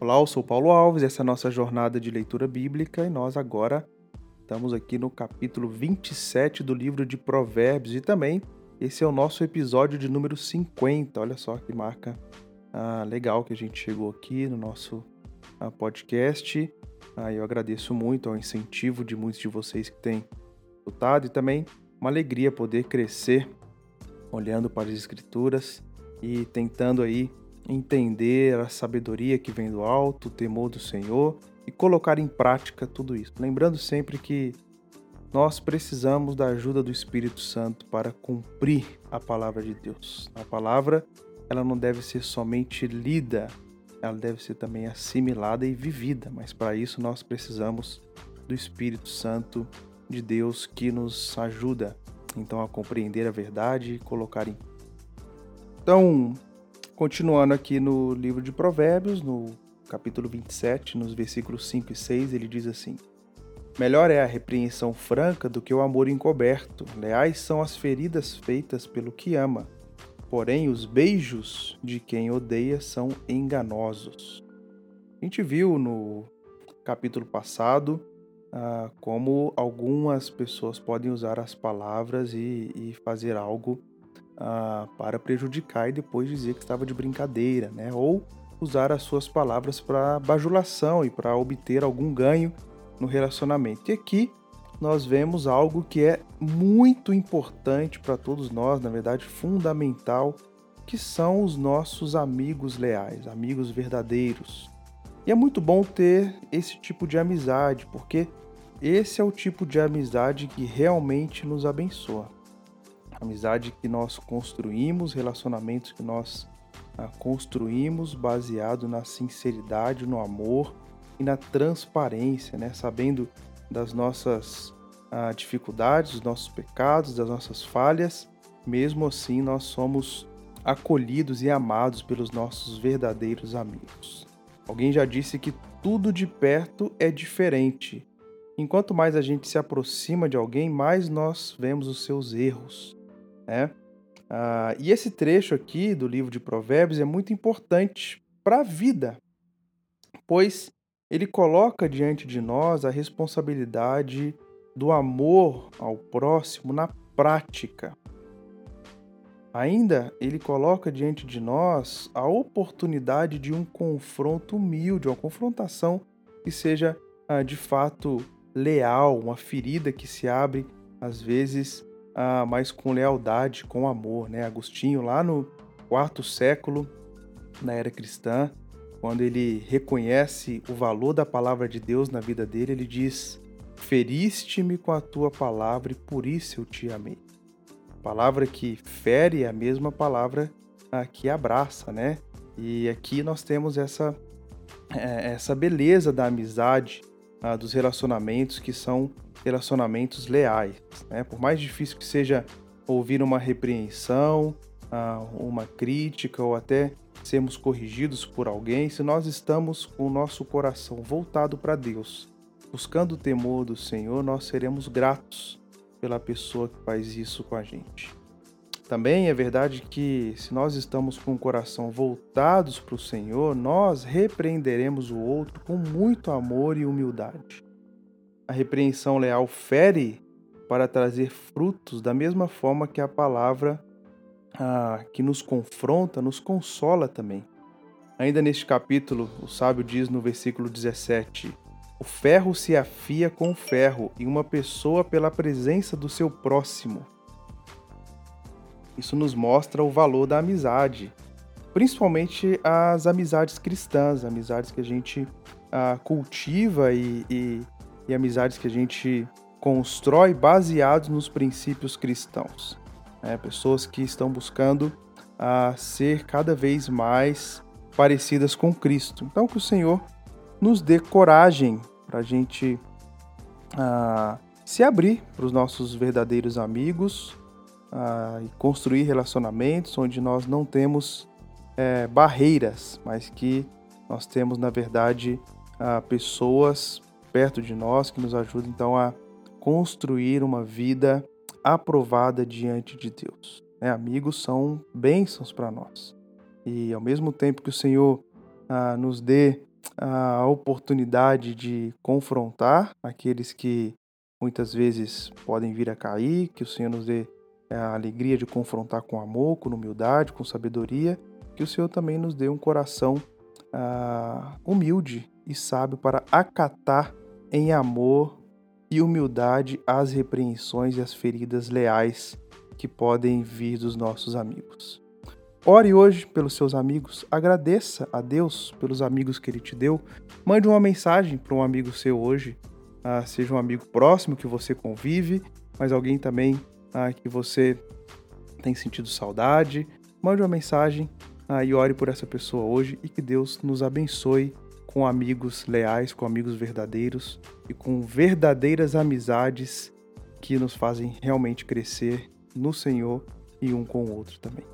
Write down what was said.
Olá, eu sou Paulo Alves, essa é a nossa jornada de leitura bíblica e nós agora estamos aqui no capítulo 27 do livro de Provérbios e também esse é o nosso episódio de número 50. Olha só que marca ah, legal que a gente chegou aqui no nosso ah, podcast. Ah, eu agradeço muito ao incentivo de muitos de vocês que têm escutado e também uma alegria poder crescer olhando para as escrituras e tentando aí entender a sabedoria que vem do alto, o temor do Senhor e colocar em prática tudo isso. Lembrando sempre que nós precisamos da ajuda do Espírito Santo para cumprir a palavra de Deus. A palavra, ela não deve ser somente lida, ela deve ser também assimilada e vivida, mas para isso nós precisamos do Espírito Santo de Deus que nos ajuda então a compreender a verdade e colocar em então, continuando aqui no livro de Provérbios, no capítulo 27, nos versículos 5 e 6, ele diz assim: Melhor é a repreensão franca do que o amor encoberto. Leais são as feridas feitas pelo que ama. Porém, os beijos de quem odeia são enganosos. A gente viu no capítulo passado ah, como algumas pessoas podem usar as palavras e, e fazer algo ah, para prejudicar e depois dizer que estava de brincadeira, né? Ou usar as suas palavras para bajulação e para obter algum ganho no relacionamento. E aqui nós vemos algo que é muito importante para todos nós, na verdade fundamental, que são os nossos amigos leais, amigos verdadeiros. E é muito bom ter esse tipo de amizade, porque esse é o tipo de amizade que realmente nos abençoa. Amizade que nós construímos, relacionamentos que nós ah, construímos baseado na sinceridade, no amor e na transparência, né? Sabendo das nossas ah, dificuldades, dos nossos pecados, das nossas falhas, mesmo assim nós somos acolhidos e amados pelos nossos verdadeiros amigos. Alguém já disse que tudo de perto é diferente, Enquanto mais a gente se aproxima de alguém, mais nós vemos os seus erros. Né? Ah, e esse trecho aqui do livro de Provérbios é muito importante para a vida, pois ele coloca diante de nós a responsabilidade do amor ao próximo na prática. Ainda ele coloca diante de nós a oportunidade de um confronto humilde, uma confrontação que seja ah, de fato leal, uma ferida que se abre às vezes ah, mas com lealdade, com amor, né? Agostinho lá no quarto século na era cristã, quando ele reconhece o valor da palavra de Deus na vida dele, ele diz: "Feriste-me com a tua palavra e por isso eu te amei". A palavra que fere é a mesma palavra ah, que abraça, né? E aqui nós temos essa é, essa beleza da amizade ah, dos relacionamentos que são relacionamentos leais. Né? Por mais difícil que seja ouvir uma repreensão, ah, uma crítica ou até sermos corrigidos por alguém, se nós estamos com o nosso coração voltado para Deus, buscando o temor do Senhor, nós seremos gratos pela pessoa que faz isso com a gente. Também é verdade que, se nós estamos com o coração voltados para o Senhor, nós repreenderemos o outro com muito amor e humildade. A repreensão leal fere para trazer frutos, da mesma forma que a palavra ah, que nos confronta nos consola também. Ainda neste capítulo, o sábio diz no versículo 17: O ferro se afia com o ferro, e uma pessoa pela presença do seu próximo. Isso nos mostra o valor da amizade, principalmente as amizades cristãs, amizades que a gente ah, cultiva e, e, e amizades que a gente constrói baseados nos princípios cristãos. Né? Pessoas que estão buscando a ser cada vez mais parecidas com Cristo. Então, que o Senhor nos dê coragem para a gente ah, se abrir para os nossos verdadeiros amigos, e construir relacionamentos onde nós não temos é, barreiras, mas que nós temos, na verdade, pessoas perto de nós que nos ajudam então a construir uma vida aprovada diante de Deus. Né? Amigos são bênçãos para nós. E ao mesmo tempo que o Senhor ah, nos dê a oportunidade de confrontar aqueles que muitas vezes podem vir a cair, que o Senhor nos dê a alegria de confrontar com amor, com humildade, com sabedoria, que o Senhor também nos dê um coração ah, humilde e sábio para acatar em amor e humildade as repreensões e as feridas leais que podem vir dos nossos amigos. Ore hoje pelos seus amigos, agradeça a Deus pelos amigos que Ele te deu. Mande uma mensagem para um amigo seu hoje, ah, seja um amigo próximo que você convive, mas alguém também ah, que você tem sentido saudade. Mande uma mensagem ah, e ore por essa pessoa hoje e que Deus nos abençoe com amigos leais, com amigos verdadeiros e com verdadeiras amizades que nos fazem realmente crescer no Senhor e um com o outro também.